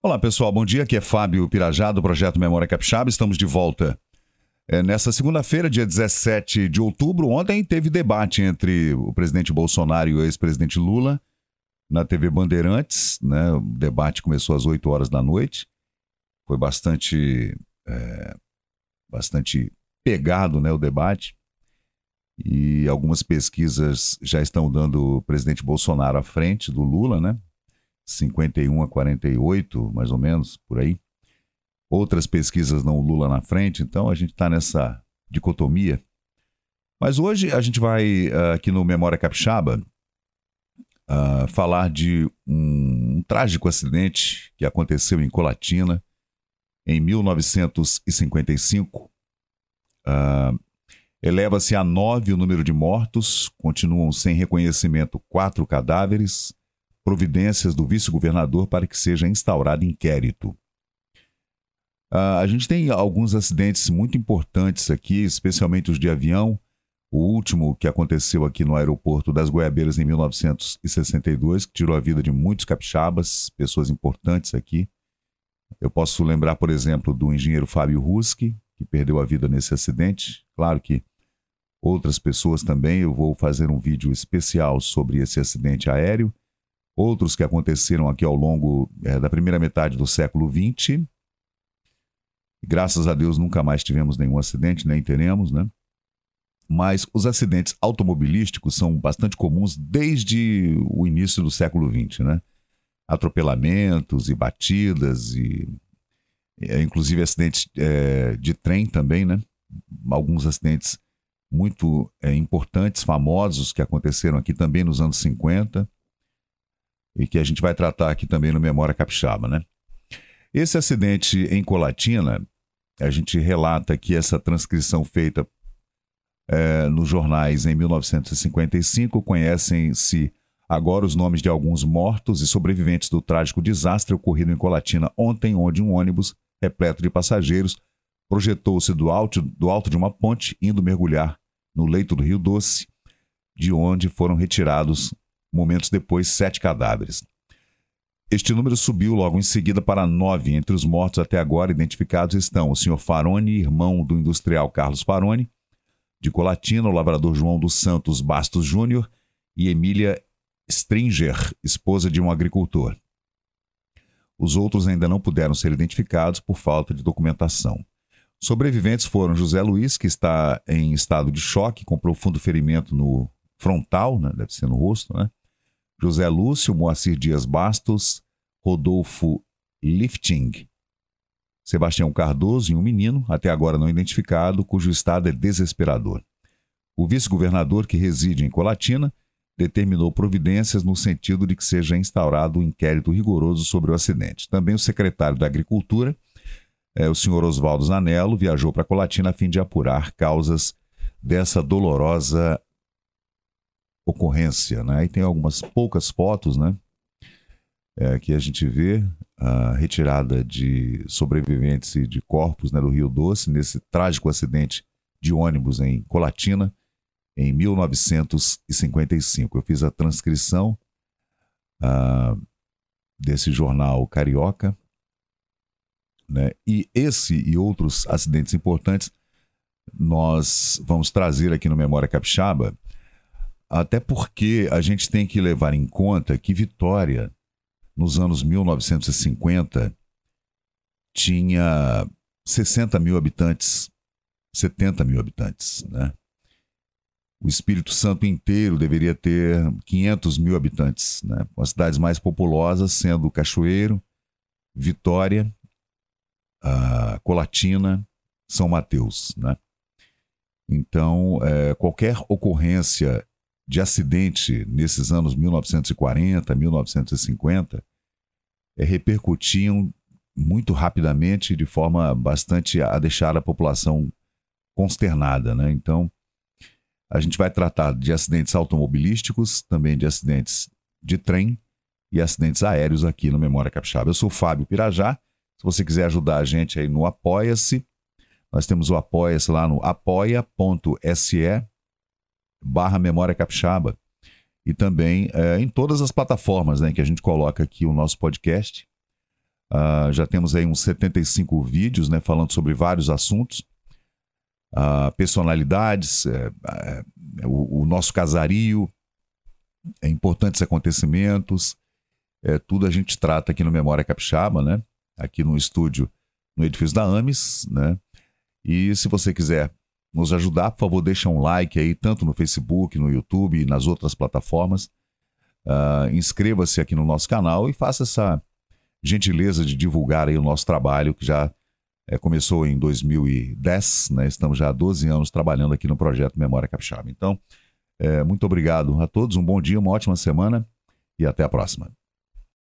Olá pessoal, bom dia. Aqui é Fábio Pirajá do Projeto Memória Capixaba. Estamos de volta é, nessa segunda-feira, dia 17 de outubro. Ontem teve debate entre o presidente Bolsonaro e o ex-presidente Lula na TV Bandeirantes. Né? O debate começou às 8 horas da noite. Foi bastante, é, bastante pegado né, o debate. E algumas pesquisas já estão dando o presidente Bolsonaro à frente do Lula, né? 51 a 48, mais ou menos, por aí. Outras pesquisas não Lula na frente, então a gente está nessa dicotomia. Mas hoje a gente vai, uh, aqui no Memória Capixaba, uh, falar de um, trágico acidente que aconteceu em Colatina em 1955. Uh, ah, Eleva-se a nove o número de mortos, continuam sem reconhecimento quatro cadáveres providências do vice-governador para que seja instaurado inquérito. Uh, a gente tem alguns acidentes muito importantes aqui, especialmente os de avião. O último que aconteceu aqui no aeroporto das Goiabeiras em 1962, que tirou a vida de muitos capixabas, pessoas importantes aqui. Eu posso lembrar, por exemplo, do engenheiro Fábio Ruski, que perdeu a vida nesse acidente. Claro que outras pessoas também. Eu vou fazer um vídeo especial sobre esse acidente aéreo outros que aconteceram aqui ao longo é, da primeira metade do século XX. Graças a Deus nunca mais tivemos nenhum acidente, nem teremos, né? Mas os acidentes automobilísticos são bastante comuns desde o início do século XX, né? Atropelamentos e batidas e é, inclusive acidentes é, de trem também, né? Alguns acidentes muito importantes, famosos que aconteceram aqui também nos anos 50 e que a gente vai tratar aqui também no Memória Capixaba, né? Esse acidente em Colatina, a gente relata que essa transcrição feita é, nos jornais em 1955 conhecem-se agora os nomes de alguns mortos e sobreviventes do trágico desastre ocorrido em Colatina ontem, onde um ônibus repleto de passageiros projetou-se do alto, do alto de uma ponte, indo mergulhar no leito do Rio Doce, de onde foram retirados Momentos depois, sete cadáveres. Este número subiu logo em seguida para nove. Entre os mortos até agora identificados estão o Sr. Farone, irmão do industrial Carlos Farone, de Colatina, o lavrador João dos Santos Bastos Júnior e Emília Stringer, esposa de um agricultor. Os outros ainda não puderam ser identificados por falta de documentação. Sobreviventes foram José Luiz, que está em estado de choque, com profundo ferimento no frontal, né? deve ser no rosto, né? José Lúcio, Moacir Dias Bastos, Rodolfo Lifting, Sebastião Cardoso e um menino, até agora não identificado, cujo estado é desesperador. O vice-governador, que reside em Colatina, determinou providências no sentido de que seja instaurado um inquérito rigoroso sobre o acidente. Também o secretário da Agricultura, é, o senhor Oswaldo Zanello, viajou para Colatina a fim de apurar causas dessa dolorosa ocorrência, né? E tem algumas poucas fotos, né? É, que a gente vê a retirada de sobreviventes e de corpos né, do Rio Doce nesse trágico acidente de ônibus em Colatina em 1955. Eu fiz a transcrição uh, desse jornal carioca, né? E esse e outros acidentes importantes nós vamos trazer aqui no Memória Capixaba até porque a gente tem que levar em conta que Vitória, nos anos 1950, tinha 60 mil habitantes, 70 mil habitantes, né? O Espírito Santo inteiro deveria ter 500 mil habitantes, né? As cidades mais populosas sendo Cachoeiro, Vitória, Colatina, São Mateus, né? Então, é, qualquer ocorrência de acidente nesses anos 1940, 1950, é, repercutiam muito rapidamente, de forma bastante a deixar a população consternada. Né? Então, a gente vai tratar de acidentes automobilísticos, também de acidentes de trem e acidentes aéreos aqui no Memória Capixaba. Eu sou o Fábio Pirajá. Se você quiser ajudar a gente aí no Apoia-se, nós temos o Apoia-se lá no apoia.se barra Memória Capixaba. E também é, em todas as plataformas né, que a gente coloca aqui o nosso podcast. Uh, já temos aí uns 75 vídeos, né, falando sobre vários assuntos, uh, personalidades, é, é, o, o, nosso casario, é, importantes acontecimentos, é, tudo a gente trata aqui no Memória Capixaba, né, aqui no estúdio, no edifício da AMES, né, e se você quiser nos ajudar, por favor, deixa um like aí, tanto no Facebook, no YouTube e nas outras plataformas. Uh, Inscreva-se aqui no nosso canal e faça essa gentileza de divulgar aí o nosso trabalho, que já é, começou em 2010, né? Estamos já há 12 anos trabalhando aqui no projeto Memória Capixaba. Então, é, muito obrigado a todos, um bom dia, uma ótima semana e até a próxima.